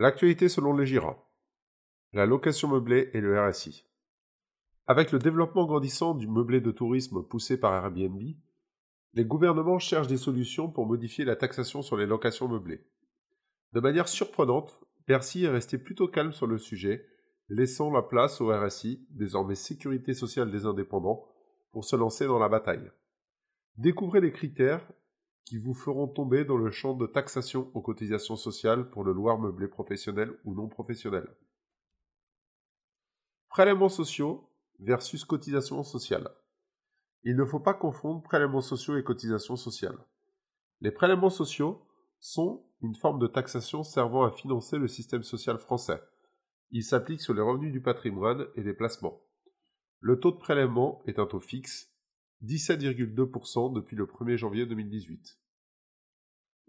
L'actualité selon les GIRA. La location meublée et le RSI. Avec le développement grandissant du meublé de tourisme poussé par Airbnb, les gouvernements cherchent des solutions pour modifier la taxation sur les locations meublées. De manière surprenante, Bercy est resté plutôt calme sur le sujet, laissant la place au RSI, désormais Sécurité sociale des indépendants, pour se lancer dans la bataille. Découvrez les critères qui vous feront tomber dans le champ de taxation aux cotisations sociales pour le loir meublé professionnel ou non professionnel. Prélèvements sociaux versus cotisations sociales. Il ne faut pas confondre prélèvements sociaux et cotisations sociales. Les prélèvements sociaux sont une forme de taxation servant à financer le système social français. Ils s'appliquent sur les revenus du patrimoine et des placements. Le taux de prélèvement est un taux fixe 17,2% depuis le 1er janvier 2018.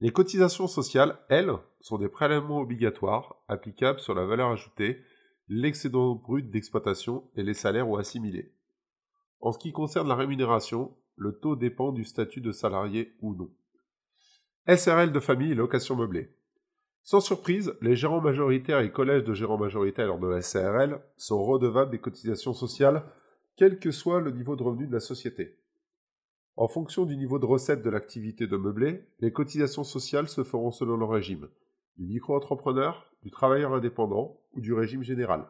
Les cotisations sociales, elles, sont des prélèvements obligatoires applicables sur la valeur ajoutée, l'excédent brut d'exploitation et les salaires ou assimilés. En ce qui concerne la rémunération, le taux dépend du statut de salarié ou non. SRL de famille et location meublée. Sans surprise, les gérants majoritaires et collèges de gérants majoritaires de SRL sont redevables des cotisations sociales, quel que soit le niveau de revenu de la société. En fonction du niveau de recette de l'activité de meublé, les cotisations sociales se feront selon le régime du micro-entrepreneur, du travailleur indépendant ou du régime général.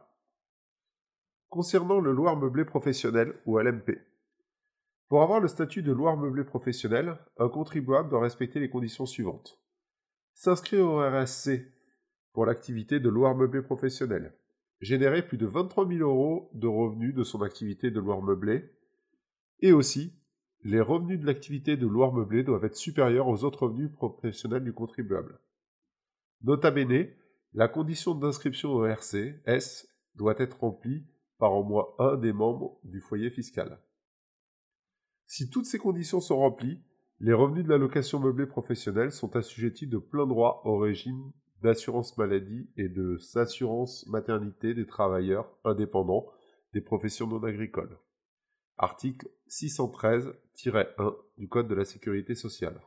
Concernant le loir meublé professionnel ou LMP. Pour avoir le statut de loir meublé professionnel, un contribuable doit respecter les conditions suivantes. S'inscrire au RSC pour l'activité de loir meublé professionnel. Générer plus de 23 000 euros de revenus de son activité de loir meublé. Et aussi les revenus de l'activité de loir meublé doivent être supérieurs aux autres revenus professionnels du contribuable. Nota la condition d'inscription au RCS doit être remplie par au moins un des membres du foyer fiscal. Si toutes ces conditions sont remplies, les revenus de la location meublée professionnelle sont assujettis de plein droit au régime d'assurance maladie et de s'assurance maternité des travailleurs indépendants des professions non agricoles article 613-1 du Code de la sécurité sociale.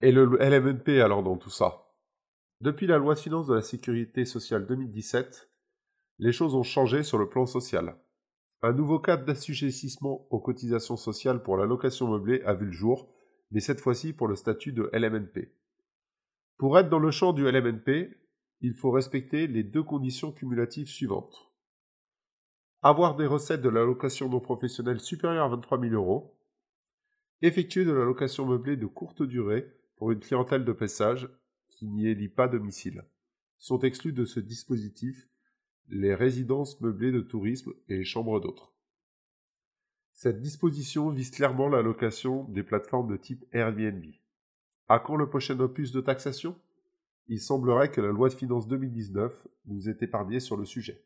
Et le LMNP alors dans tout ça? Depuis la loi de finances de la sécurité sociale 2017, les choses ont changé sur le plan social. Un nouveau cadre d'assujettissement aux cotisations sociales pour la location meublée a vu le jour, mais cette fois-ci pour le statut de LMNP. Pour être dans le champ du LMNP, il faut respecter les deux conditions cumulatives suivantes avoir des recettes de la location non professionnelle supérieures à 23 000 euros, effectuer de la location meublée de courte durée pour une clientèle de passage qui n'y élit pas domicile. Sont exclus de ce dispositif les résidences meublées de tourisme et les chambres d'autres. Cette disposition vise clairement la location des plateformes de type Airbnb. À quand le prochain opus de taxation? Il semblerait que la loi de finances 2019 nous ait épargné sur le sujet.